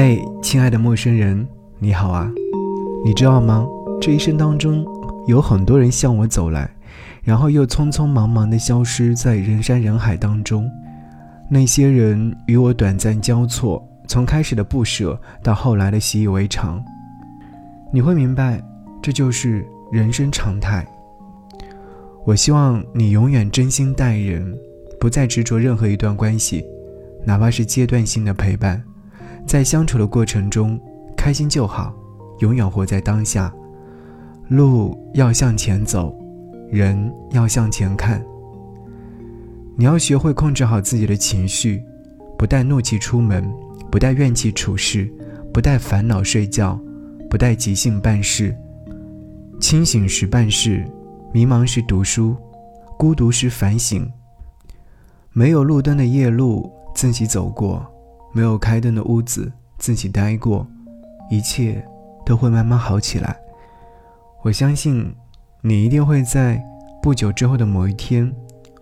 嘿，亲爱的陌生人，你好啊！你知道吗？这一生当中，有很多人向我走来，然后又匆匆忙忙地消失在人山人海当中。那些人与我短暂交错，从开始的不舍到后来的习以为常。你会明白，这就是人生常态。我希望你永远真心待人，不再执着任何一段关系，哪怕是阶段性的陪伴。在相处的过程中，开心就好，永远活在当下。路要向前走，人要向前看。你要学会控制好自己的情绪，不带怒气出门，不带怨气处事，不带烦恼睡觉，不带急性办事。清醒时办事，迷茫时读书，孤独时反省。没有路灯的夜路，自己走过。没有开灯的屋子，自己待过，一切都会慢慢好起来。我相信，你一定会在不久之后的某一天，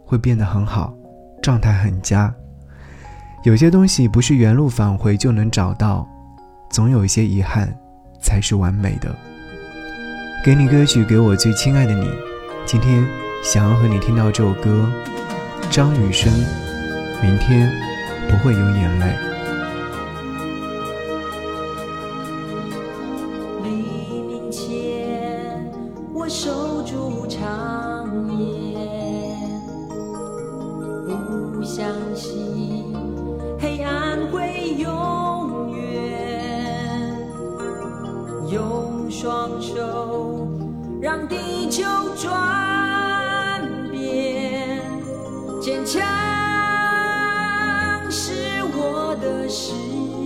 会变得很好，状态很佳。有些东西不是原路返回就能找到，总有一些遗憾，才是完美的。给你歌曲，给我最亲爱的你。今天想要和你听到这首歌，张雨生，明天不会有眼泪。守住长夜，不相信黑暗会永远。用双手让地球转变，坚强是我的誓言。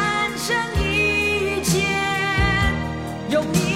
战胜一切，有你。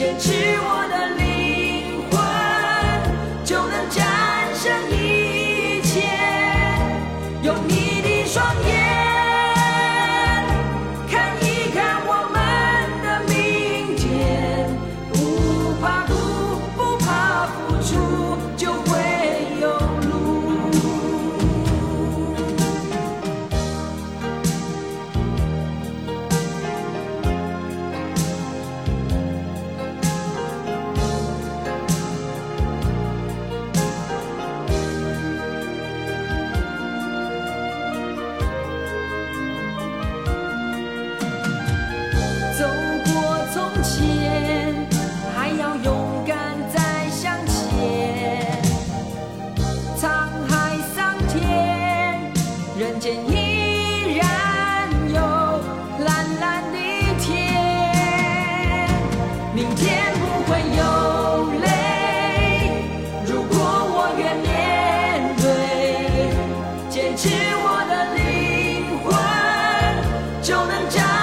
坚持我。明天不会有泪，如果我愿面对，坚持我的灵魂。就能找。